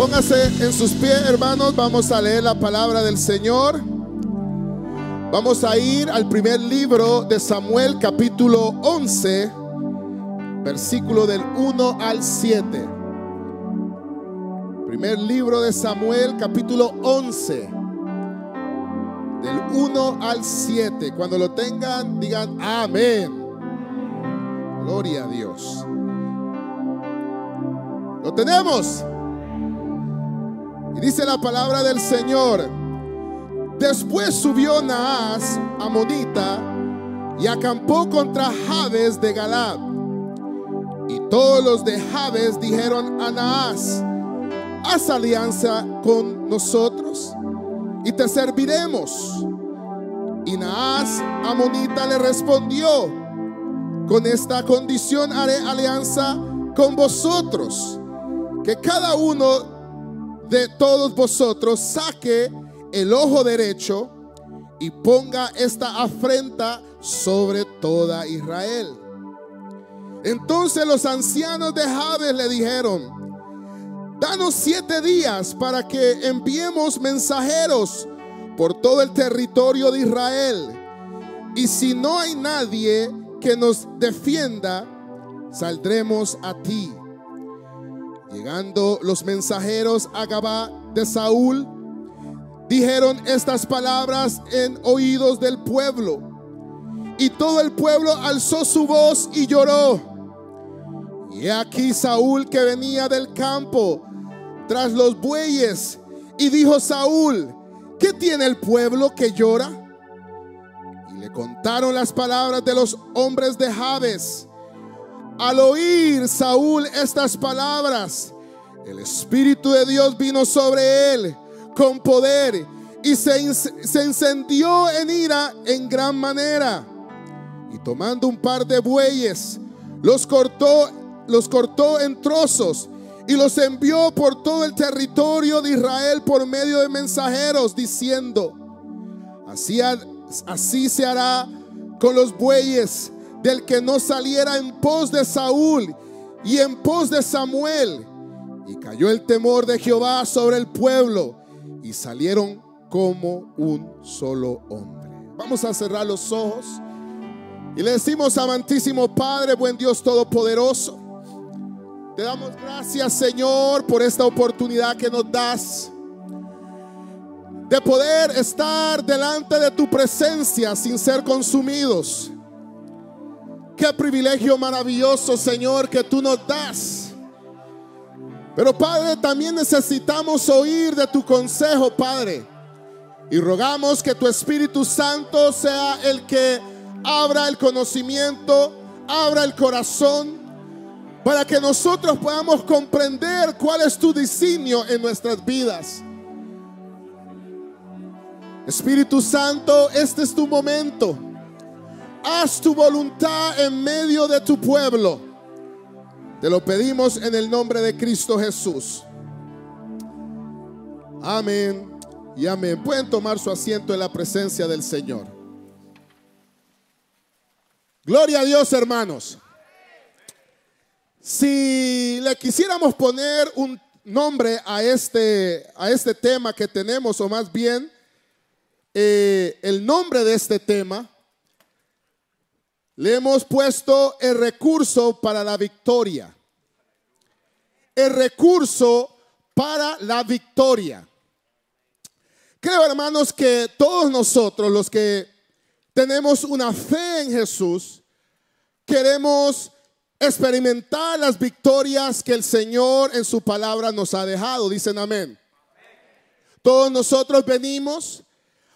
Póngase en sus pies, hermanos. Vamos a leer la palabra del Señor. Vamos a ir al primer libro de Samuel, capítulo 11, versículo del 1 al 7. Primer libro de Samuel, capítulo 11, del 1 al 7. Cuando lo tengan, digan amén. Gloria a Dios. ¿Lo tenemos? Y dice la palabra del Señor. Después subió Naas a Monita y acampó contra Jabes de Galad. Y todos los de Jabes dijeron a Naas, haz alianza con nosotros y te serviremos. Y Naas Amonita le respondió, con esta condición haré alianza con vosotros, que cada uno de todos vosotros saque el ojo derecho y ponga esta afrenta sobre toda Israel. Entonces los ancianos de Jabes le dijeron, danos siete días para que enviemos mensajeros por todo el territorio de Israel. Y si no hay nadie que nos defienda, saldremos a ti. Llegando los mensajeros a Gabá de Saúl, dijeron estas palabras en oídos del pueblo. Y todo el pueblo alzó su voz y lloró. Y aquí Saúl que venía del campo tras los bueyes. Y dijo Saúl, ¿qué tiene el pueblo que llora? Y le contaron las palabras de los hombres de Jabes. Al oír Saúl estas palabras, el Espíritu de Dios vino sobre él con poder y se, se encendió en ira en gran manera. Y tomando un par de bueyes, los cortó, los cortó en trozos y los envió por todo el territorio de Israel por medio de mensajeros, diciendo, así, así se hará con los bueyes del que no saliera en pos de Saúl y en pos de Samuel. Y cayó el temor de Jehová sobre el pueblo y salieron como un solo hombre. Vamos a cerrar los ojos y le decimos, amantísimo Padre, buen Dios Todopoderoso, te damos gracias Señor por esta oportunidad que nos das de poder estar delante de tu presencia sin ser consumidos. Qué privilegio maravilloso, Señor, que tú nos das. Pero Padre, también necesitamos oír de tu consejo, Padre. Y rogamos que tu Espíritu Santo sea el que abra el conocimiento, abra el corazón, para que nosotros podamos comprender cuál es tu diseño en nuestras vidas. Espíritu Santo, este es tu momento. Haz tu voluntad en medio de tu pueblo. Te lo pedimos en el nombre de Cristo Jesús. Amén y amén. Pueden tomar su asiento en la presencia del Señor. Gloria a Dios, hermanos. Si le quisiéramos poner un nombre a este, a este tema que tenemos, o más bien eh, el nombre de este tema, le hemos puesto el recurso para la victoria. El recurso para la victoria. Creo, hermanos, que todos nosotros, los que tenemos una fe en Jesús, queremos experimentar las victorias que el Señor en su palabra nos ha dejado. Dicen amén. Todos nosotros venimos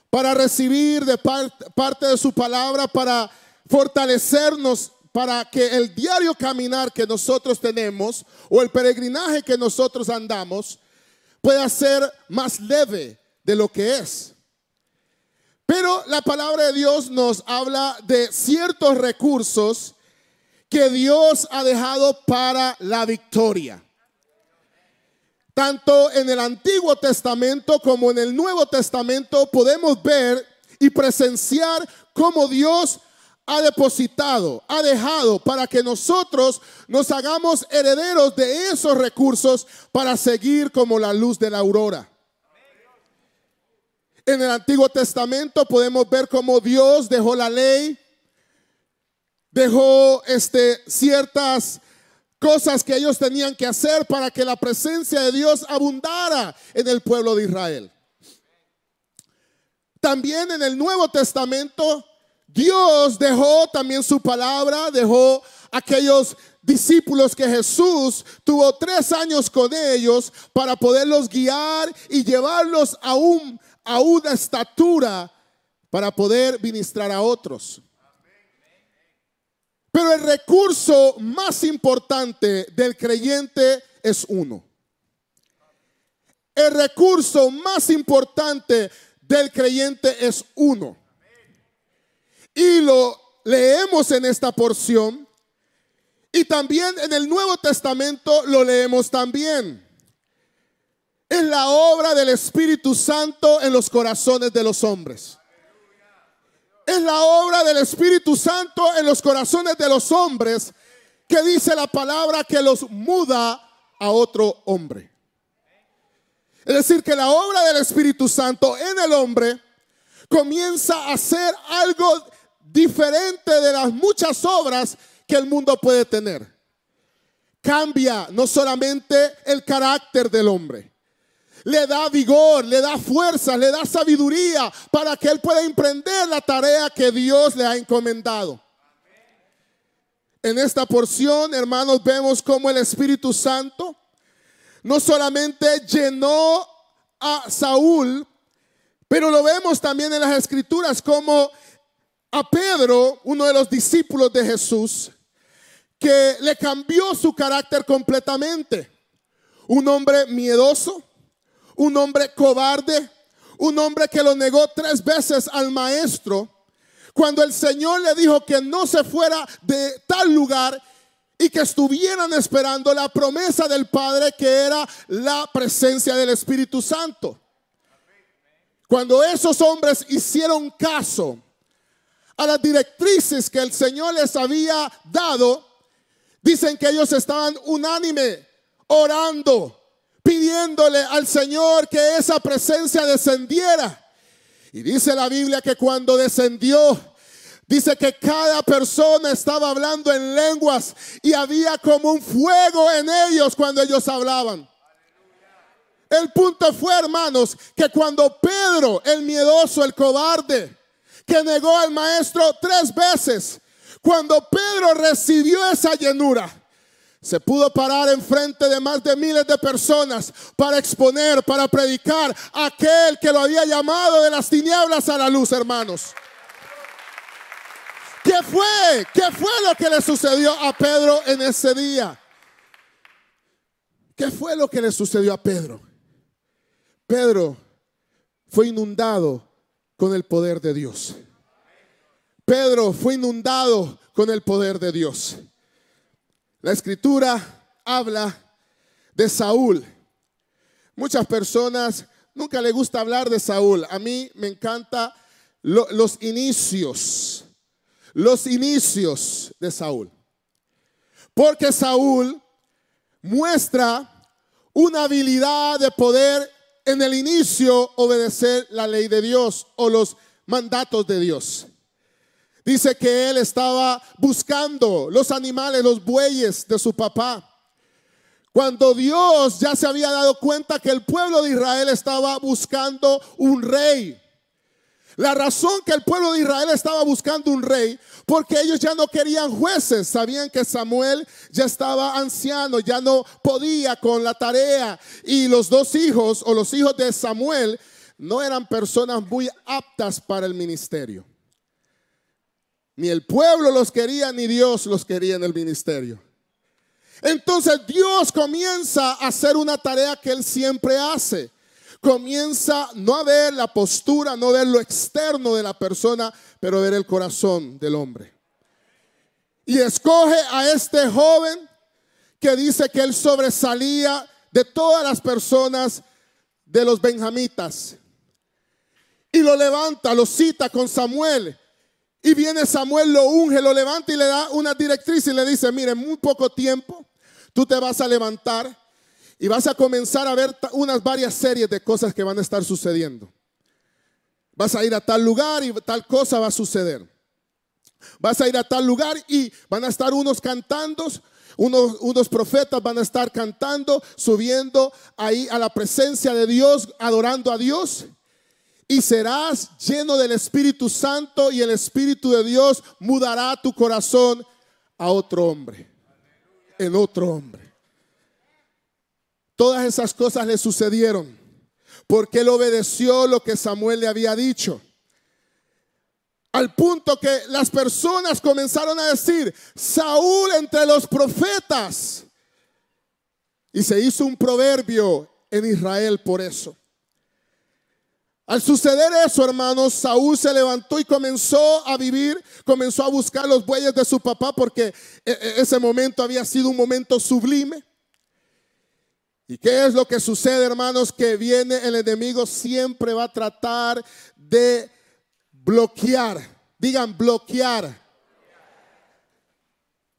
para recibir de parte de su palabra, para fortalecernos para que el diario caminar que nosotros tenemos o el peregrinaje que nosotros andamos pueda ser más leve de lo que es. Pero la palabra de Dios nos habla de ciertos recursos que Dios ha dejado para la victoria. Tanto en el Antiguo Testamento como en el Nuevo Testamento podemos ver y presenciar cómo Dios ha depositado, ha dejado para que nosotros nos hagamos herederos de esos recursos para seguir como la luz de la aurora. En el Antiguo Testamento podemos ver cómo Dios dejó la ley, dejó este, ciertas cosas que ellos tenían que hacer para que la presencia de Dios abundara en el pueblo de Israel. También en el Nuevo Testamento, Dios dejó también su palabra, dejó aquellos discípulos que Jesús tuvo tres años con ellos para poderlos guiar y llevarlos a, un, a una estatura para poder ministrar a otros. Pero el recurso más importante del creyente es uno. El recurso más importante del creyente es uno. Y lo leemos en esta porción. Y también en el Nuevo Testamento lo leemos también. Es la obra del Espíritu Santo en los corazones de los hombres es la obra del Espíritu Santo en los corazones de los hombres que dice la palabra que los muda a otro hombre. Es decir, que la obra del Espíritu Santo en el hombre comienza a ser algo diferente de las muchas obras que el mundo puede tener. Cambia no solamente el carácter del hombre, le da vigor, le da fuerza, le da sabiduría para que él pueda emprender la tarea que Dios le ha encomendado. En esta porción, hermanos, vemos cómo el Espíritu Santo no solamente llenó a Saúl, pero lo vemos también en las escrituras como a Pedro, uno de los discípulos de Jesús, que le cambió su carácter completamente. Un hombre miedoso, un hombre cobarde, un hombre que lo negó tres veces al maestro, cuando el Señor le dijo que no se fuera de tal lugar y que estuvieran esperando la promesa del Padre que era la presencia del Espíritu Santo. Cuando esos hombres hicieron caso a las directrices que el Señor les había dado, dicen que ellos estaban unánime orando pidiéndole al Señor que esa presencia descendiera. Y dice la Biblia que cuando descendió, dice que cada persona estaba hablando en lenguas y había como un fuego en ellos cuando ellos hablaban. El punto fue, hermanos, que cuando Pedro, el miedoso, el cobarde, que negó al maestro tres veces, cuando Pedro recibió esa llenura, se pudo parar enfrente de más de miles de personas para exponer, para predicar a aquel que lo había llamado de las tinieblas a la luz, hermanos. ¿Qué fue? ¿Qué fue lo que le sucedió a Pedro en ese día? ¿Qué fue lo que le sucedió a Pedro? Pedro fue inundado con el poder de Dios. Pedro fue inundado con el poder de Dios. La escritura habla de Saúl. Muchas personas nunca le gusta hablar de Saúl. A mí me encanta los inicios, los inicios de Saúl. Porque Saúl muestra una habilidad de poder en el inicio obedecer la ley de Dios o los mandatos de Dios. Dice que él estaba buscando los animales, los bueyes de su papá. Cuando Dios ya se había dado cuenta que el pueblo de Israel estaba buscando un rey. La razón que el pueblo de Israel estaba buscando un rey, porque ellos ya no querían jueces, sabían que Samuel ya estaba anciano, ya no podía con la tarea. Y los dos hijos o los hijos de Samuel no eran personas muy aptas para el ministerio. Ni el pueblo los quería, ni Dios los quería en el ministerio. Entonces Dios comienza a hacer una tarea que Él siempre hace. Comienza no a ver la postura, no ver lo externo de la persona, pero ver el corazón del hombre. Y escoge a este joven que dice que él sobresalía de todas las personas de los benjamitas. Y lo levanta, lo cita con Samuel Y viene Samuel, lo unge, lo levanta y le da una directriz y le dice, mire, en muy poco tiempo tú te vas a levantar y vas a comenzar a ver unas varias series de cosas que van a estar sucediendo. Vas a ir a tal lugar y tal cosa va a suceder. Vas a ir a tal lugar y van a estar unos cantando, unos, profetas van a estar cantando, subiendo ahí a la presencia de Dios, adorando a Dios y serás lleno del Espíritu Santo y el Espíritu de Dios mudará tu corazón a otro hombre, en otro hombre. Todas esas cosas le sucedieron porque él obedeció lo que Samuel le había dicho. Al punto que las personas comenzaron a decir, Saúl entre los profetas. Y se hizo un proverbio en Israel por eso. Al suceder eso, hermanos, Saúl se levantó y comenzó a vivir, comenzó a buscar los bueyes de su papá porque e, e, ese momento había sido un momento sublime. ¿Y qué es lo que sucede, hermanos? Que viene el enemigo, siempre va a tratar de bloquear, digan bloquear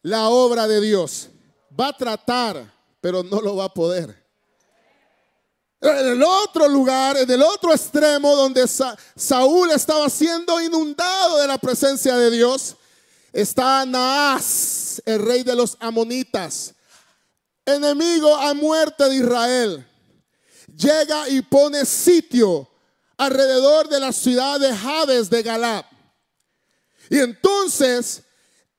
la obra de Dios. Va a tratar, pero no lo va a poder. En el otro lugar, en el otro extremo donde Saúl estaba siendo inundado de la presencia de Dios, está Naas, el rey de los amonitas, enemigo a muerte de Israel. Llega y pone sitio alrededor de la ciudad de Jabes de Galab. Y entonces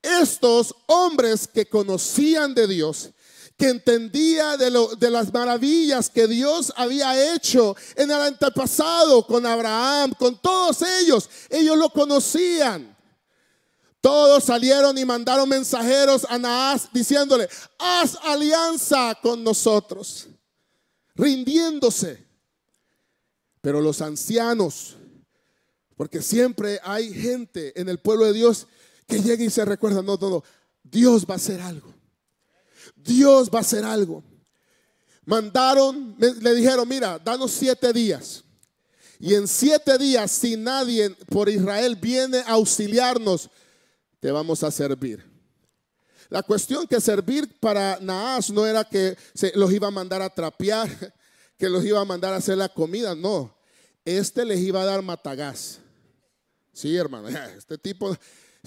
estos hombres que conocían de Dios que entendía de, de, las maravillas que Dios había hecho en el antepasado con Abraham, con todos ellos. Ellos lo conocían. Todos salieron y mandaron mensajeros a Naas diciéndole, haz alianza con nosotros, rindiéndose. Pero los ancianos, porque siempre hay gente en el pueblo de Dios que llega y se recuerda, no, no, Dios va a hacer algo. Dios va a hacer algo. Mandaron, le dijeron, mira, danos siete días. Y en siete días, si nadie por Israel viene a auxiliarnos, te vamos a servir. La cuestión que servir para Naas no era que se los iba a mandar a trapear, que los iba a mandar a hacer la comida, no. Este les iba a dar matagás. Sí, hermano, este tipo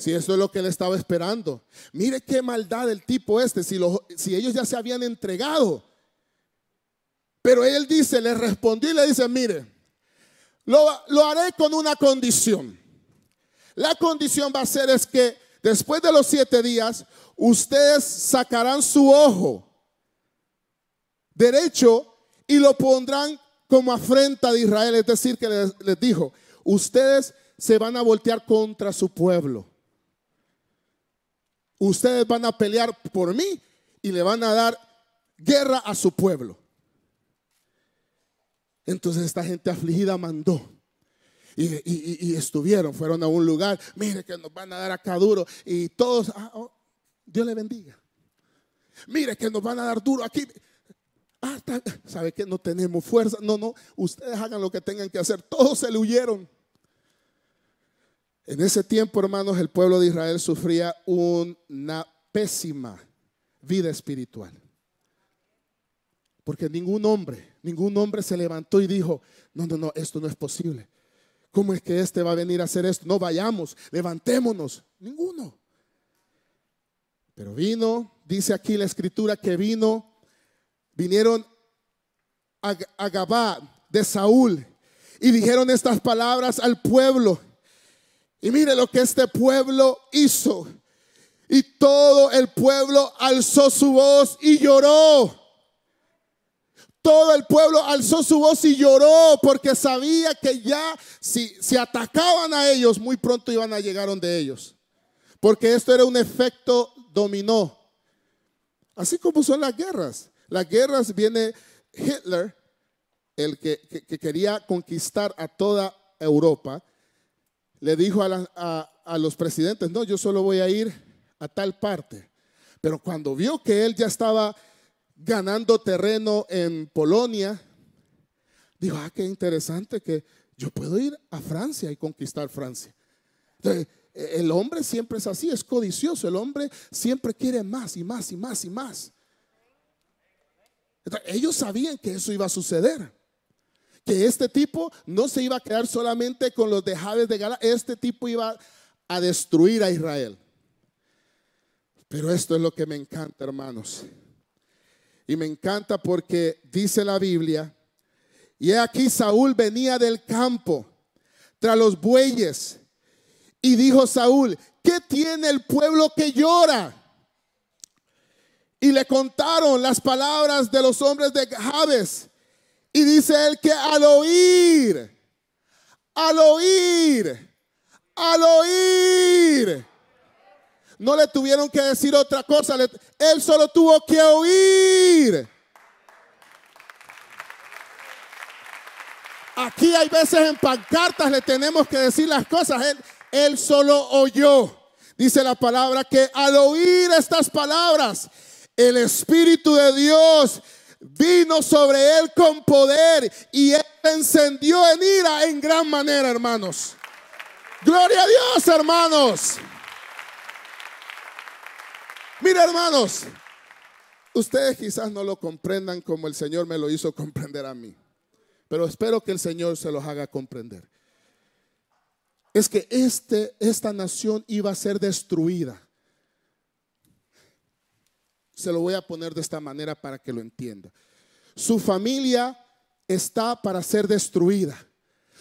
si eso es lo que él estaba esperando. Mire qué maldad el tipo este, si, si ellos ya se habían entregado. Pero él dice, le respondió y le dice, mire, lo, lo haré con una condición. La condición va a ser es que después de los siete días, ustedes sacarán su ojo derecho y lo pondrán como afrenta de Israel. Es decir, que les dijo, ustedes se van a voltear contra su pueblo ustedes van a pelear por mí y le van a dar guerra a su pueblo. Entonces esta gente afligida mandó. Y, estuvieron, fueron a un lugar, mire que nos van a dar acá duro. Y todos, ah, oh, Dios le bendiga. Mire que nos van a dar duro aquí. Ah, ¿Sabe que no tenemos fuerza? No, no, ustedes hagan lo que tengan que hacer. Todos se le huyeron. En ese tiempo, hermanos, el pueblo de Israel sufría una pésima vida espiritual. Porque ningún hombre, ningún hombre se levantó y dijo, no, no, no, esto no es posible. ¿Cómo es que este va a venir a hacer esto? No vayamos, levantémonos. Ninguno. Pero vino, dice aquí la escritura que vino, vinieron a, a Gabá de Saúl y dijeron estas palabras al pueblo. Y mire lo que este pueblo hizo. Y todo el pueblo alzó su voz y lloró. Todo el pueblo alzó su voz y lloró porque sabía que ya si, atacaban a ellos, muy pronto iban a llegar donde ellos. Porque esto era un efecto dominó. Así como son las guerras. Las guerras viene Hitler, el que, que quería conquistar a toda Europa le dijo a, los presidentes, no, yo solo voy a ir a tal parte. Pero cuando vio que él ya estaba ganando terreno en Polonia, dijo, ah, qué interesante que yo puedo ir a Francia y conquistar Francia. Entonces, el hombre siempre es así, es codicioso. El hombre siempre quiere más y más y más y más. ellos sabían que eso iba a suceder. Que este tipo no se iba a quedar solamente con los de Jabes de Gala. Este tipo iba a destruir a Israel. Pero esto es lo que me encanta, hermanos. Y me encanta porque dice la Biblia, y aquí Saúl venía del campo tras los bueyes. Y dijo Saúl, ¿qué tiene el pueblo que llora? Y le contaron las palabras de los hombres de Jabes. Y dice él que al oír, al oír, al oír, no le tuvieron que decir otra cosa, él solo tuvo que oír. Aquí hay veces en pancartas le tenemos que decir las cosas. Él, solo oyó. Dice la palabra que al oír estas palabras, el Espíritu de Dios vino sobre él con poder y él encendió en ira en gran manera, hermanos. Gloria a Dios, hermanos. Mira, hermanos, ustedes quizás no lo comprendan como el Señor me lo hizo comprender a mí, pero espero que el Señor se los haga comprender. Es que este, esta nación iba a ser destruida. Se lo voy a poner de esta manera para que lo entienda. Su familia está para ser destruida.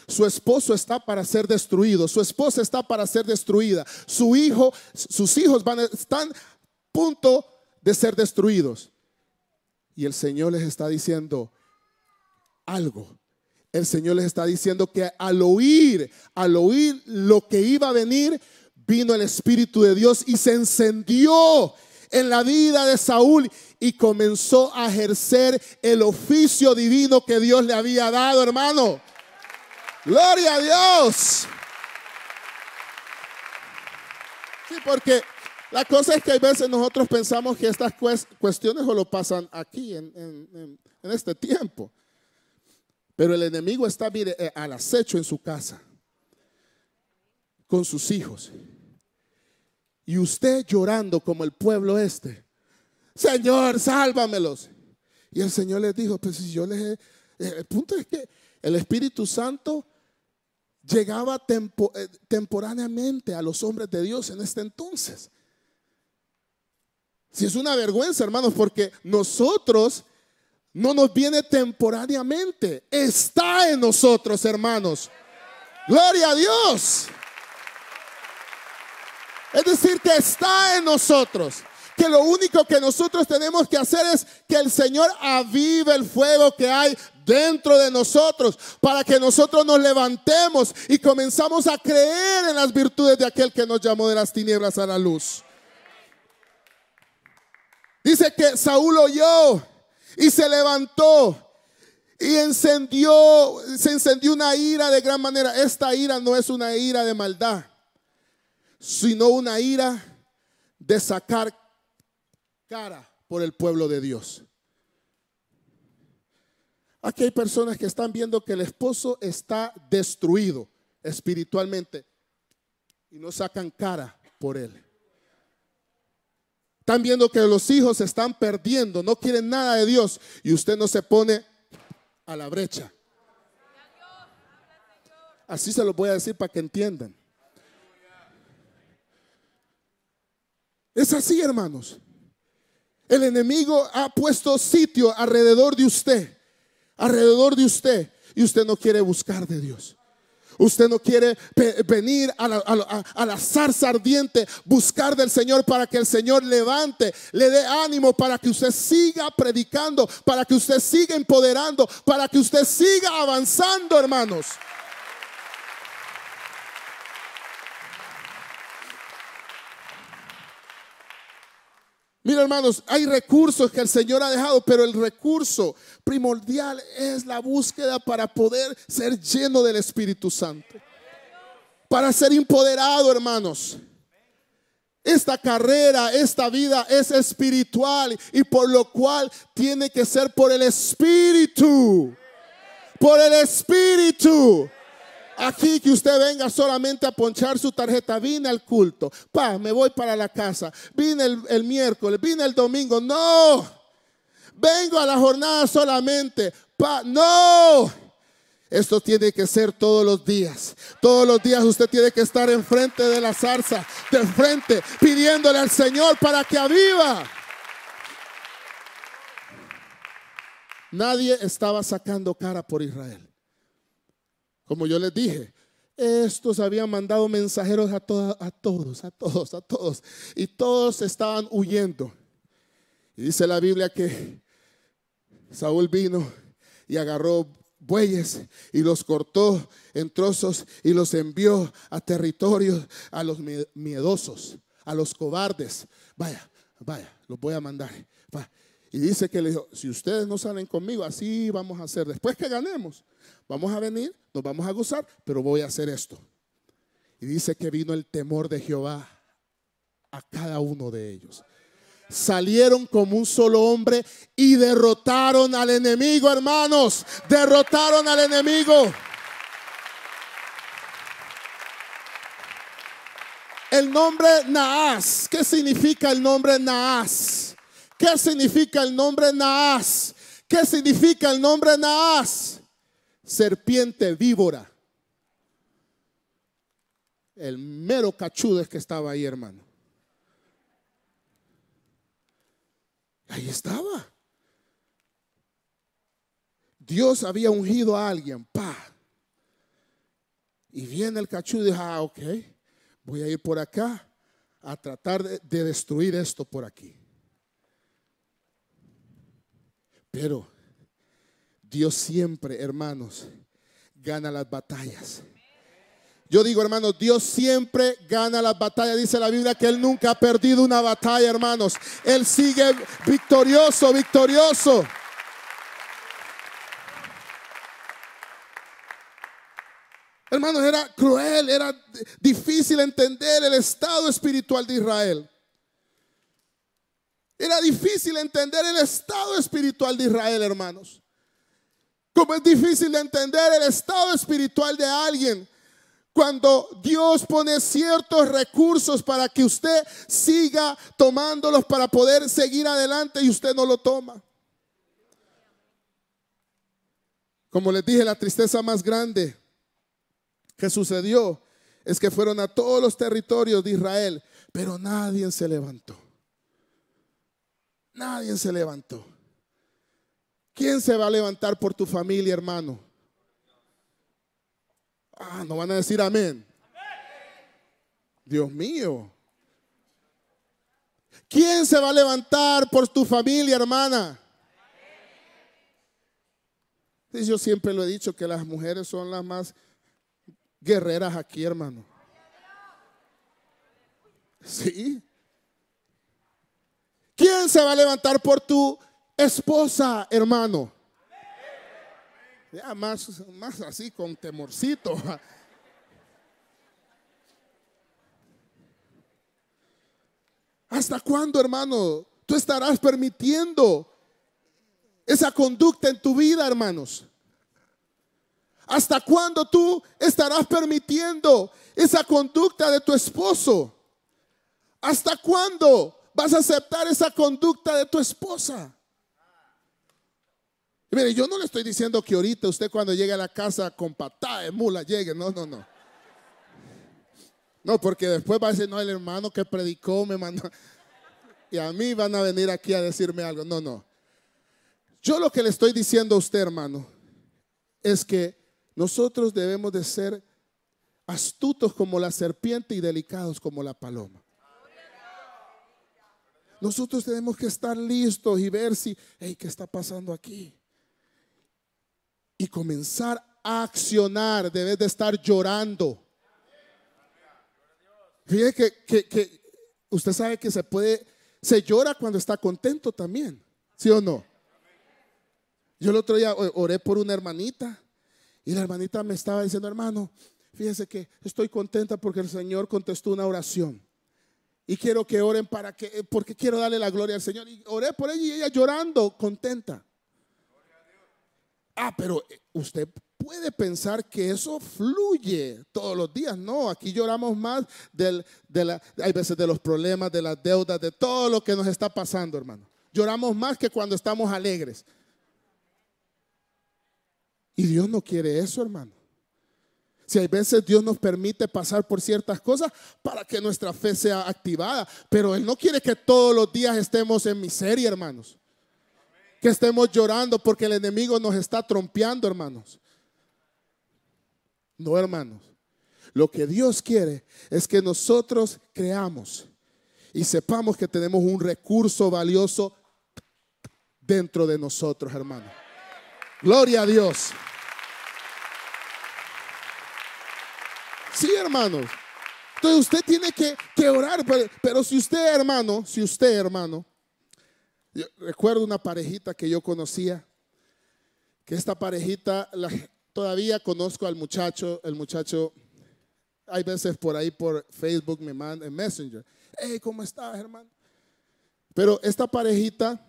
Su esposo está para ser destruido. Su esposa está para ser destruida. Su hijo, sus hijos van, están punto de ser destruidos. Y el Señor les está diciendo algo. El Señor les está diciendo que al oír, al oír lo que iba a venir, vino el Espíritu de Dios y se encendió en la vida de Saúl y comenzó a ejercer el oficio divino que Dios le había dado, hermano. Gloria a Dios. Sí, porque la cosa es que hay veces nosotros pensamos que estas cuestiones solo pasan aquí, en, este tiempo. Pero el enemigo está eh, al acecho en su casa, con sus hijos. Y usted llorando como el pueblo este, Señor, sálvamelos. Y el Señor les dijo, pues si yo les... Eh, el punto es que el Espíritu Santo llegaba eh, temporáneamente a los hombres de Dios en este entonces. Si es una vergüenza, hermanos, porque nosotros no nos viene temporáneamente, está en nosotros, hermanos. Gloria a Dios. Es decir, que está en nosotros. Que lo único que nosotros tenemos que hacer es que el Señor avive el fuego que hay dentro de nosotros para que nosotros nos levantemos y comenzamos a creer en las virtudes de aquel que nos llamó de las tinieblas a la luz. Dice que Saúl oyó y se levantó y encendió, se encendió una ira de gran manera. Esta ira no es una ira de maldad, sino una ira de sacar cara por el pueblo de Dios. Aquí hay personas que están viendo que el esposo está destruido espiritualmente y no sacan cara por él. Están viendo que los hijos se están perdiendo, no quieren nada de Dios y usted no se pone a la brecha. Así se lo voy a decir para que entiendan. Es así, hermanos. El enemigo ha puesto sitio alrededor de usted, alrededor de usted, y usted no quiere buscar de Dios. Usted no quiere venir a la, zarza ardiente, buscar del Señor para que el Señor levante, le dé ánimo para que usted siga predicando, para que usted siga empoderando, para que usted siga avanzando, hermanos. Mira hermanos, hay recursos que el Señor ha dejado, pero el recurso primordial es la búsqueda para poder ser lleno del Espíritu Santo. Para ser empoderado, hermanos. Esta carrera, esta vida es espiritual y por lo cual tiene que ser por el Espíritu. Por el Espíritu. Aquí que usted venga solamente a ponchar su tarjeta. Vine al culto. Pa, me voy para la casa. Vine el, el miércoles, vine el domingo. No. Vengo a la jornada solamente. Pa, no. Esto tiene que ser todos los días. Todos los días usted tiene que estar enfrente de la zarza, de frente, pidiéndole al Señor para que aviva. Nadie estaba sacando cara por Israel. Como yo les dije, estos habían mandado mensajeros a, a todos, a todos, a todos. Y todos estaban huyendo. Y dice la Biblia que Saúl vino y agarró bueyes y los cortó en trozos y los envió a territorios a los miedosos, a los cobardes. Vaya, vaya, los voy a mandar. Y dice que le dijo, si ustedes no salen conmigo, así vamos a hacer. Después que ganemos, vamos a venir, nos vamos a gozar, pero voy a hacer esto. Y dice que vino el temor de Jehová a cada uno de ellos salieron como un solo hombre y derrotaron al enemigo, hermanos. Derrotaron al enemigo. El nombre Naas, ¿qué significa el nombre Naas? ¿Qué significa el nombre Naas? ¿Qué significa el nombre Naas? Serpiente víbora. El mero cachudo es que estaba ahí, hermano. Ahí estaba. Dios había ungido a alguien, pa. Y viene el cachudo y dice, ah, ok, voy a ir por acá a tratar de, de destruir esto por aquí. Pero Dios siempre, hermanos, gana las batallas. Yo digo, hermanos, Dios siempre gana las batallas. Dice la Biblia que Él nunca ha perdido una batalla, hermanos. Él sigue victorioso, victorioso. Hermanos, era cruel, era difícil entender el estado espiritual de Israel. Era difícil entender el estado espiritual de Israel, hermanos. Como es difícil entender el estado espiritual de alguien cuando Dios pone ciertos recursos para que usted siga tomándolos para poder seguir adelante y usted no lo toma. Como les dije, la tristeza más grande que sucedió es que fueron a todos los territorios de Israel, pero nadie se levantó. Nadie se levantó. ¿Quién se va a levantar por tu familia, hermano? Ah, no van a decir amén. Dios mío. ¿Quién se va a levantar por tu familia, hermana? yo siempre lo he dicho que las mujeres son las más guerreras aquí, hermano. Sí. ¿Quién se va a levantar por tu esposa, hermano? Ya más, más así con temorcito. ¿Hasta cuándo, hermano? Tú estarás permitiendo esa conducta en tu vida, hermanos. ¿Hasta cuándo tú estarás permitiendo esa conducta de tu esposo? ¿Hasta cuándo vas a aceptar esa conducta de tu esposa? Mire, yo no le estoy diciendo que ahorita usted cuando llegue a la casa con patada de mula llegue. No, no, no. No, porque después va a decir, no, el hermano que predicó me mandó. Y a mí van a venir aquí a decirme algo. No, no. Yo lo que le estoy diciendo a usted, hermano, es que nosotros debemos de ser astutos como la serpiente y delicados como la paloma. Nosotros tenemos que estar listos y ver si, hey, ¿qué está pasando aquí? Y comenzar a accionar. Debes de estar llorando. Fíjese que, usted sabe que se puede, se llora cuando está contento también, ¿sí o no? Yo el otro día oré por una hermanita y la hermanita me estaba diciendo, hermano, fíjese que estoy contenta porque el Señor contestó una oración. Y quiero que oren para que, porque quiero darle la gloria al Señor. Y oré por ella y ella llorando, contenta. Ah, pero eh, usted puede pensar que eso fluye todos los días. No, aquí lloramos más del, de la, hay veces de los problemas, de las deudas, de todo lo que nos está pasando, hermano. Lloramos más que cuando estamos alegres. Y Dios no quiere eso, hermano. Si hay veces Dios nos permite pasar por ciertas cosas para que nuestra fe sea activada, pero Él no quiere que todos los días estemos en miseria, hermanos. Que estemos llorando porque el enemigo nos está trompeando, hermanos. No, hermanos. Lo que Dios quiere es que nosotros creamos y sepamos que tenemos un recurso valioso dentro de nosotros, hermano. Gloria a Dios. Sí, hermanos. Entonces usted tiene que, orar, pero, si usted, hermano, si usted, hermano, recuerdo una parejita que yo conocía, que esta parejita, todavía conozco al muchacho, el muchacho, hay veces por ahí por Facebook me manda en Messenger, hey, ¿cómo estás, hermano? Pero esta parejita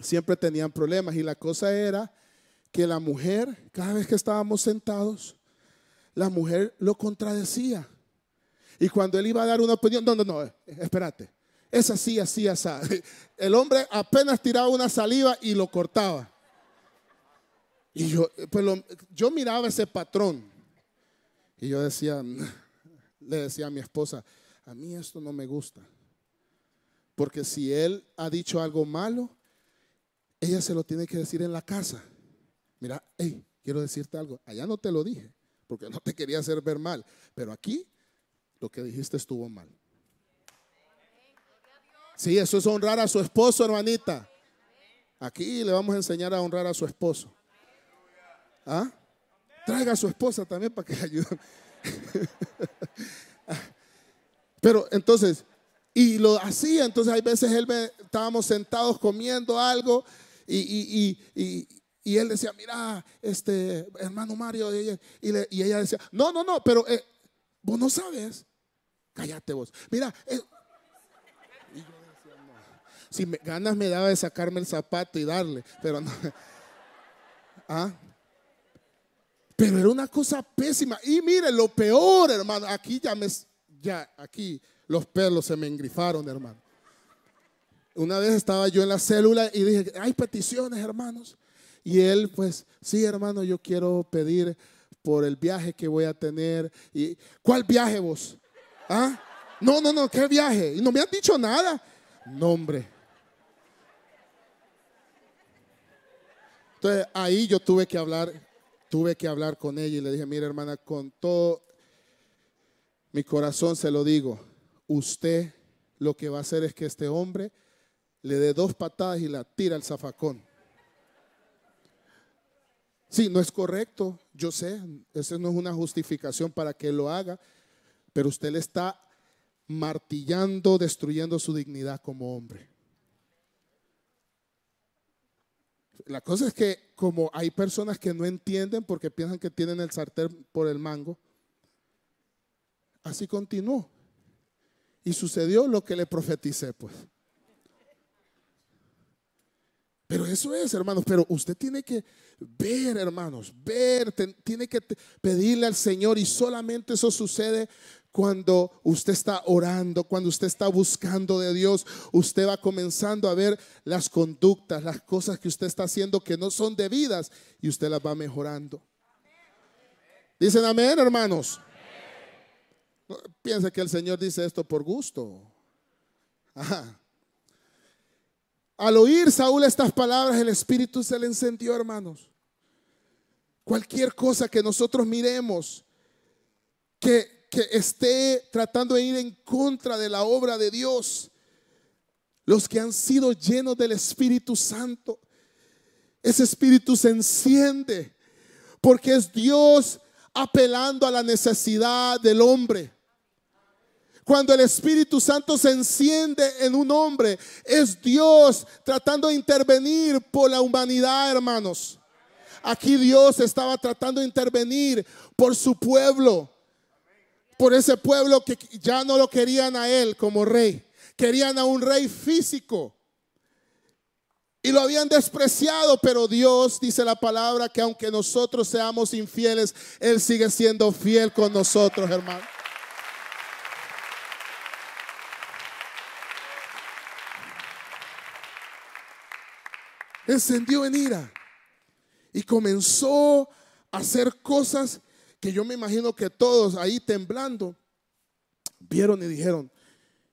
siempre tenían problemas y la cosa era que la mujer, cada vez que estábamos sentados, la mujer lo contradecía. Y cuando él iba a dar una opinión, no, no, no, espérate, es así, así, así. El hombre apenas tiraba una saliva y lo cortaba. Y yo, pues yo miraba ese patrón. Y yo decía, le decía a mi esposa, a mí esto no me gusta. Porque si él ha dicho algo malo, ella se lo tiene que decir en la casa. Mira, hey, quiero decirte algo. Allá no te lo dije porque no te quería hacer ver mal. Pero aquí lo que dijiste estuvo mal. Sí, eso es honrar a su esposo, hermanita. Aquí le vamos a enseñar a honrar a su esposo. ¿Ah? Traiga a su esposa también para que ayude. Pero entonces, y lo hacía, entonces hay veces él estábamos sentados comiendo algo y, y, y, y él decía, mira, este hermano Mario, y ella, decía, no, no, no, pero eh, vos no sabes. Cállate vos. Mira, eh". Si ganas me daba de sacarme el zapato y darle, pero no. ¿Ah? Pero era una cosa pésima. Y mire, lo peor, hermano, aquí ya me, ya, aquí los pelos se me engrifaron, hermano. Una vez estaba yo en la célula y dije, hay peticiones, hermanos. Y él, pues, sí, hermano, yo quiero pedir por el viaje que voy a tener. ¿Y cuál viaje vos? ¿Ah? No, no, no, ¿qué viaje? Y no me han dicho nada. No. Entonces ahí yo tuve que hablar, tuve que hablar con ella y le dije, mira hermana, con todo mi corazón se lo digo, usted lo que va a hacer es que este hombre le dé dos patadas y la tira al zafacón. Sí, no es correcto, yo sé, esa no es una justificación para que lo haga, pero usted le está martillando, destruyendo su dignidad como hombre. La cosa es que como hay personas que no entienden porque piensan que tienen el sartén por el mango, así continuó. Y sucedió lo que le profeticé, pues. Pero eso es, hermanos, pero usted tiene que ver, hermanos, ver, tiene que pedirle al Señor y solamente eso sucede cuando usted está orando, cuando usted está buscando de Dios, usted va comenzando a ver las conductas, las cosas que usted está haciendo que no son debidas y usted las va mejorando. Dicen amén, hermanos. piensa que el Señor dice esto por gusto. Ajá. Al oír Saúl estas palabras, el Espíritu se le encendió, hermanos. Cualquier cosa que nosotros miremos que, que esté tratando de ir en contra de la obra de Dios, los que han sido llenos del Espíritu Santo, ese Espíritu se enciende porque es Dios apelando a la necesidad del hombre. Cuando el Espíritu Santo se enciende en un hombre, es Dios tratando de intervenir por la humanidad, hermanos. Aquí Dios estaba tratando de intervenir por su pueblo, por ese pueblo que ya no lo querían a él como rey, querían a un rey físico. y lo habían despreciado, pero Dios dice la palabra que aunque nosotros seamos infieles, Él sigue siendo fiel con nosotros, hermano. Encendió en ira y comenzó a hacer cosas que yo me imagino que todos ahí temblando vieron y dijeron,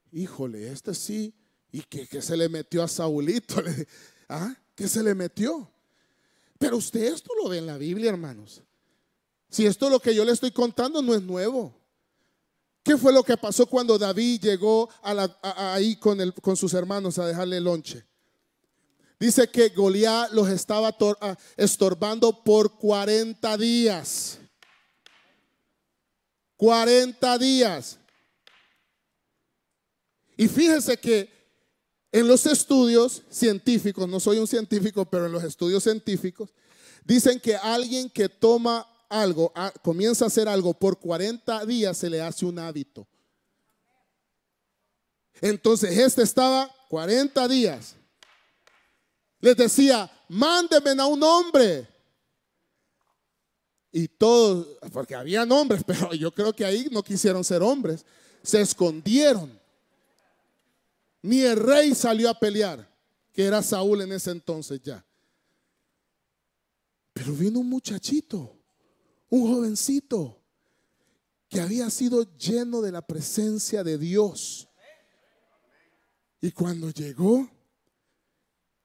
híjole, este sí, y que, se le metió a Saulito. ¿Ah? ¿Qué se le metió? Pero usted esto lo ve en la Biblia, hermanos. Si esto lo que yo le estoy contando no es nuevo. ¿Qué fue lo que pasó cuando David llegó ahí con, con sus hermanos a dejarle lonche? Dice que Goliat los estaba estorbando por 40 días. 40 días. Y fíjese que en los estudios científicos, no soy un científico, pero en los estudios científicos, dicen que alguien que toma algo, comienza a hacer algo por 40 días, se le hace un hábito. Entonces, este estaba 40 días. Les decía, mándenme a un hombre. Y todos, porque había hombres, pero yo creo que ahí no quisieron ser hombres, se escondieron. Ni el rey salió a pelear, que era Saúl en ese entonces ya. Pero vino un muchachito, un jovencito, que había sido lleno de la presencia de Dios. Y cuando llegó,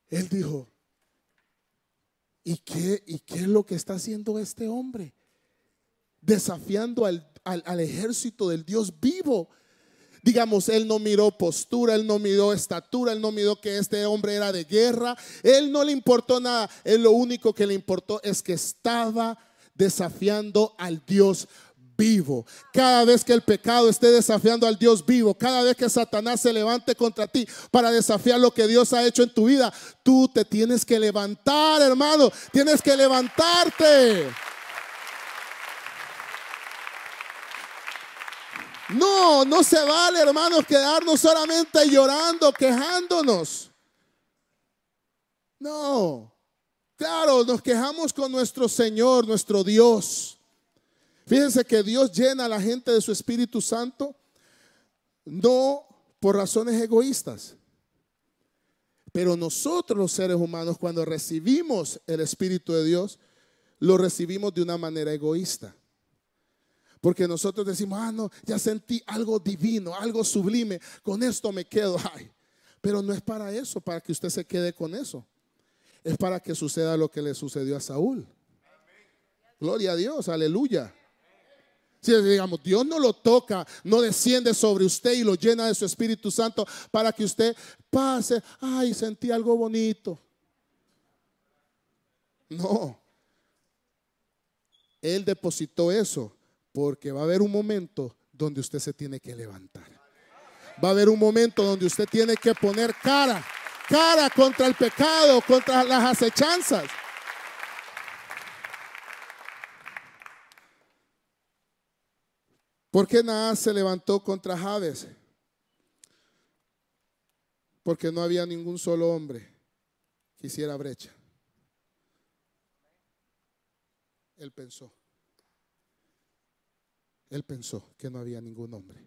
él dijo, ¿y qué, ¿y qué es lo que está haciendo este hombre? Desafiando al, al ejército del Dios vivo. Digamos, él no miró postura, él no miró estatura, él no miró que este hombre era de guerra, él no le importó nada, él lo único que le importó es que estaba desafiando al Dios vivo. Cada vez que el pecado esté desafiando al Dios vivo, cada vez que Satanás se levante contra ti para desafiar lo que Dios ha hecho en tu vida, tú te tienes que levantar, hermano, tienes que levantarte. No, no se vale, hermanos, quedarnos solamente llorando, quejándonos. No. Claro, nos quejamos con nuestro Señor, nuestro Dios. Fíjense que Dios llena a la gente de su Espíritu Santo no por razones egoístas. Pero nosotros los seres humanos cuando recibimos el Espíritu de Dios, lo recibimos de una manera egoísta. Porque nosotros decimos, ah, no, ya sentí algo divino, algo sublime, con esto me quedo. Ay, pero no es para eso, para que usted se quede con eso. Es para que suceda lo que le sucedió a Saúl. Gloria a Dios, aleluya. Digamos, Dios no lo toca, no desciende sobre usted y lo llena de su Espíritu Santo para que usted pase, ay, sentí algo bonito. No. Él depositó eso porque va a haber un momento donde usted se tiene que levantar. Va a haber un momento donde usted tiene que poner cara, cara contra el pecado, contra las acechanzas. ¿Por qué nada se levantó contra Javes? Porque no había ningún solo hombre que hiciera brecha. Él pensó. Él pensó que no había ningún hombre.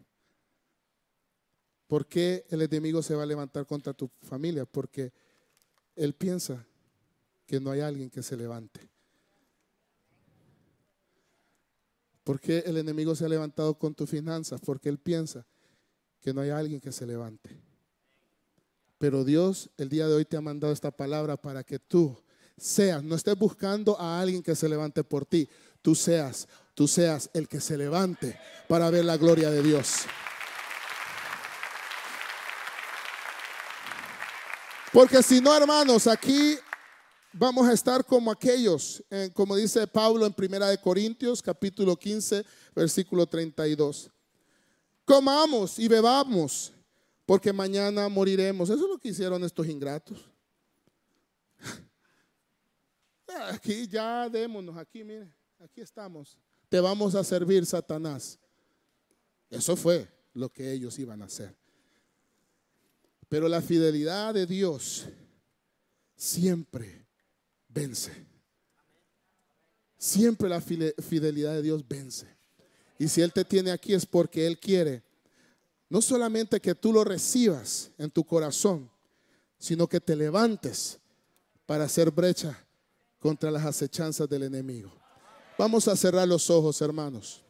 ¿Por qué el enemigo se va a levantar contra tu familia? Porque él piensa que no hay alguien que se levante. ¿Por qué el enemigo se ha levantado con tus finanzas? Porque él piensa que no hay alguien que se levante. Pero Dios el día de hoy te ha mandado esta palabra para que tú seas, no estés buscando a alguien que se levante por ti, tú seas tú seas el que se levante para ver la gloria de Dios. Porque si no, hermanos, aquí vamos a estar como aquellos, como dice Pablo en Primera de Corintios, capítulo 15, versículo 32. Comamos y bebamos, porque mañana moriremos. Eso es lo que hicieron estos ingratos. Aquí ya démonos, aquí, mire, aquí estamos te vamos a servir, Satanás. Eso fue lo que ellos iban a hacer. Pero la fidelidad de Dios siempre vence. Siempre la fidelidad de Dios vence. Y si Él te tiene aquí es porque Él quiere no solamente que tú lo recibas en tu corazón, sino que te levantes para hacer brecha contra las acechanzas del enemigo. Vamos a cerrar los ojos, hermanos.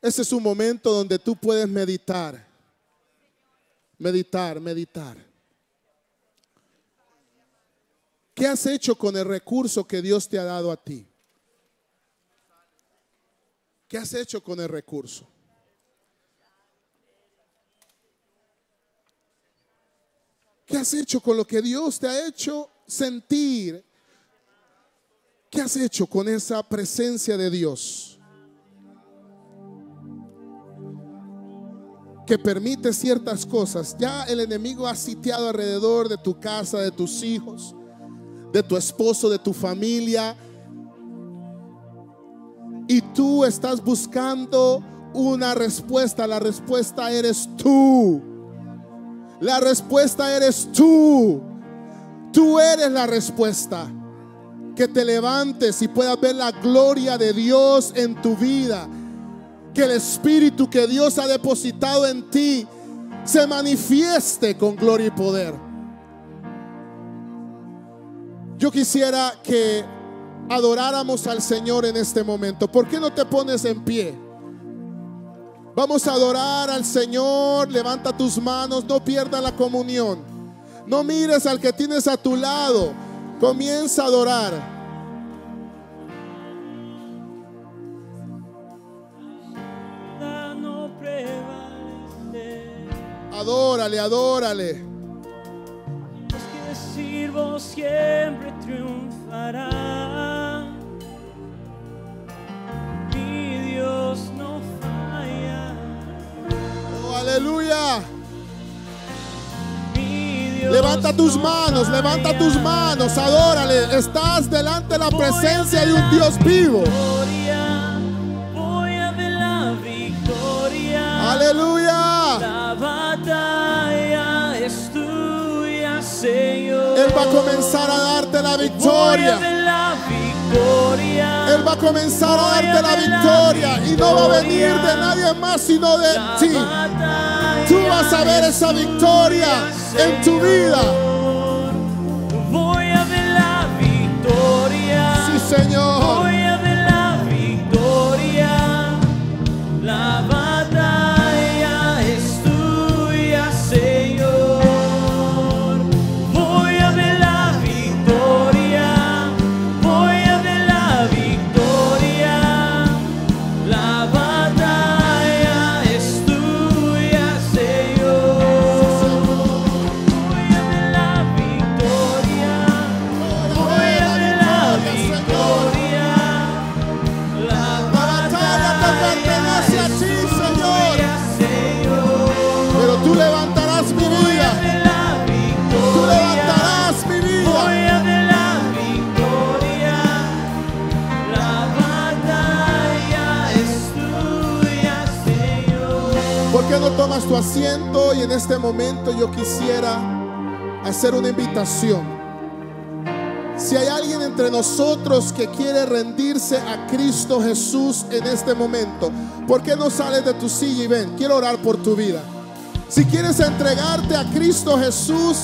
Ese es un momento donde tú puedes meditar, meditar, meditar. ¿Qué has hecho con el recurso que Dios te ha dado a ti? ¿Qué has hecho con el recurso? ¿Qué has hecho con lo que Dios te ha hecho sentir? ¿Qué has hecho con esa presencia de Dios? Que permite ciertas cosas. Ya el enemigo ha sitiado alrededor de tu casa, de tus hijos de tu esposo, de tu familia. Y tú estás buscando una respuesta. La respuesta eres tú. La respuesta eres tú. Tú eres la respuesta. Que te levantes y puedas ver la gloria de Dios en tu vida. Que el Espíritu que Dios ha depositado en ti se manifieste con gloria y poder. Yo quisiera que adoráramos al Señor en este momento. ¿Por qué no te pones en pie? Vamos a adorar al Señor. Levanta tus manos, no pierda la comunión. No mires al que tienes a tu lado. Comienza a adorar. Adórale, adórale siempre triunfará. Mi Dios no falla. Oh, aleluya. Levanta tus manos, levanta tus manos, adórale. Estás delante de la presencia de un Dios vivo. Voy a ver la victoria. Aleluya. Él va a comenzar a darte la victoria. Él va a comenzar a darte la victoria y no va a venir de nadie más sino de ti. Tú vas a ver esa victoria en tu vida. Voy a ver la victoria. Sí, Señor. Tomas tu asiento y en este momento yo quisiera hacer una invitación. Si hay alguien entre nosotros que quiere rendirse a Cristo Jesús en este momento, ¿por qué no sales de tu silla y ven? Quiero orar por tu vida. Si quieres entregarte a Cristo Jesús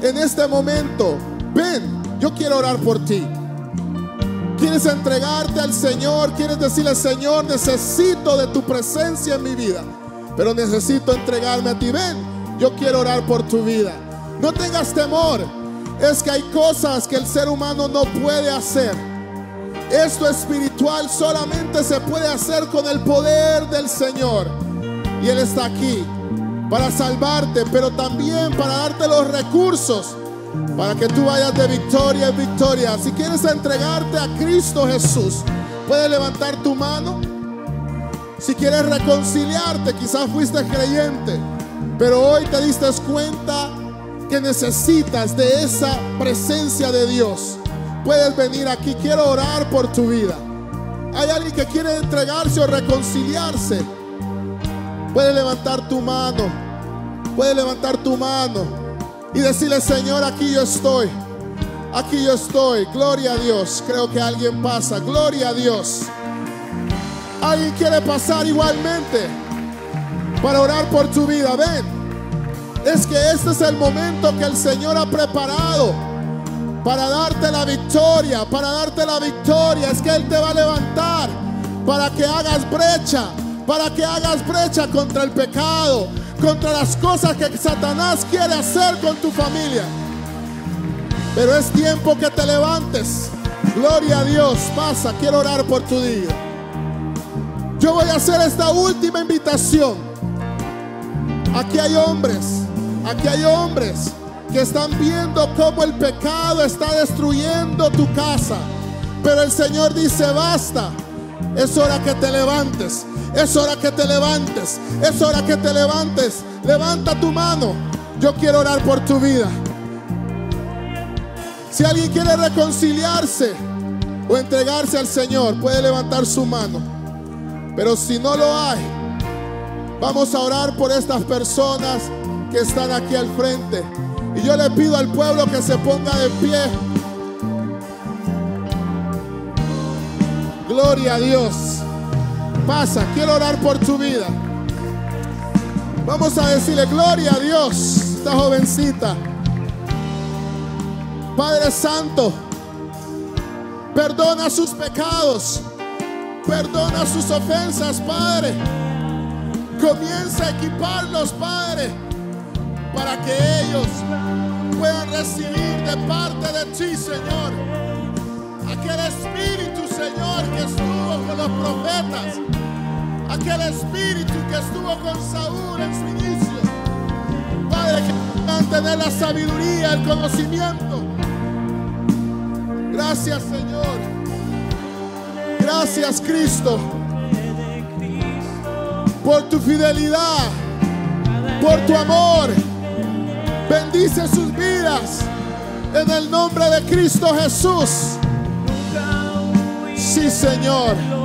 en este momento, ven, yo quiero orar por ti. Quieres entregarte al Señor, quieres decirle, Señor, necesito de tu presencia en mi vida pero necesito entregarme a ti. Ven, yo quiero orar por tu vida. No tengas temor. Es que hay cosas que el ser humano no puede hacer. Esto espiritual solamente se puede hacer con el poder del Señor. Y Él está aquí para salvarte, pero también para darte los recursos para que tú vayas de victoria en victoria. Si quieres entregarte a Cristo Jesús, puedes levantar tu mano. Si quieres reconciliarte, quizás fuiste creyente, pero hoy te diste cuenta que necesitas de esa presencia de Dios. Puedes venir aquí, quiero orar por tu vida. Hay alguien que quiere entregarse o reconciliarse. Puede levantar tu mano. Puede levantar tu mano y decirle, Señor, aquí yo estoy. Aquí yo estoy. Gloria a Dios. Creo que alguien pasa. Gloria a Dios. Alguien quiere pasar igualmente para orar por tu vida. Ven. Es que este es el momento que el Señor ha preparado para darte la victoria, para darte la victoria. Es que Él te va a levantar para que hagas brecha, para que hagas brecha contra el pecado, contra las cosas que Satanás quiere hacer con tu familia. Pero es tiempo que te levantes. Gloria a Dios. Pasa, quiero orar por tu día. Yo voy a hacer esta última invitación. Aquí hay hombres, aquí hay hombres que están viendo cómo el pecado está destruyendo tu casa. Pero el Señor dice, basta. Es hora que te levantes. Es hora que te levantes. Es hora que te levantes. Levanta tu mano. Yo quiero orar por tu vida. Si alguien quiere reconciliarse o entregarse al Señor, puede levantar su mano. Pero si no lo hay, vamos a orar por estas personas que están aquí al frente. Y yo le pido al pueblo que se ponga de pie. Gloria a Dios. Pasa, quiero orar por tu vida. Vamos a decirle gloria a Dios, esta jovencita. Padre Santo, perdona sus pecados, perdona sus ofensas, Padre. Comienza a equiparlos, Padre, para que ellos puedan recibir de parte de ti, Señor, aquel espíritu, Señor, que estuvo con los profetas, aquel espíritu que estuvo con Saúl en su inicio, Padre, que mantener la sabiduría, el conocimiento. Gracias, Señor. Gracias, Cristo, por tu fidelidad, por tu amor. Bendice sus vidas en el nombre de Cristo Jesús. Sí, Señor.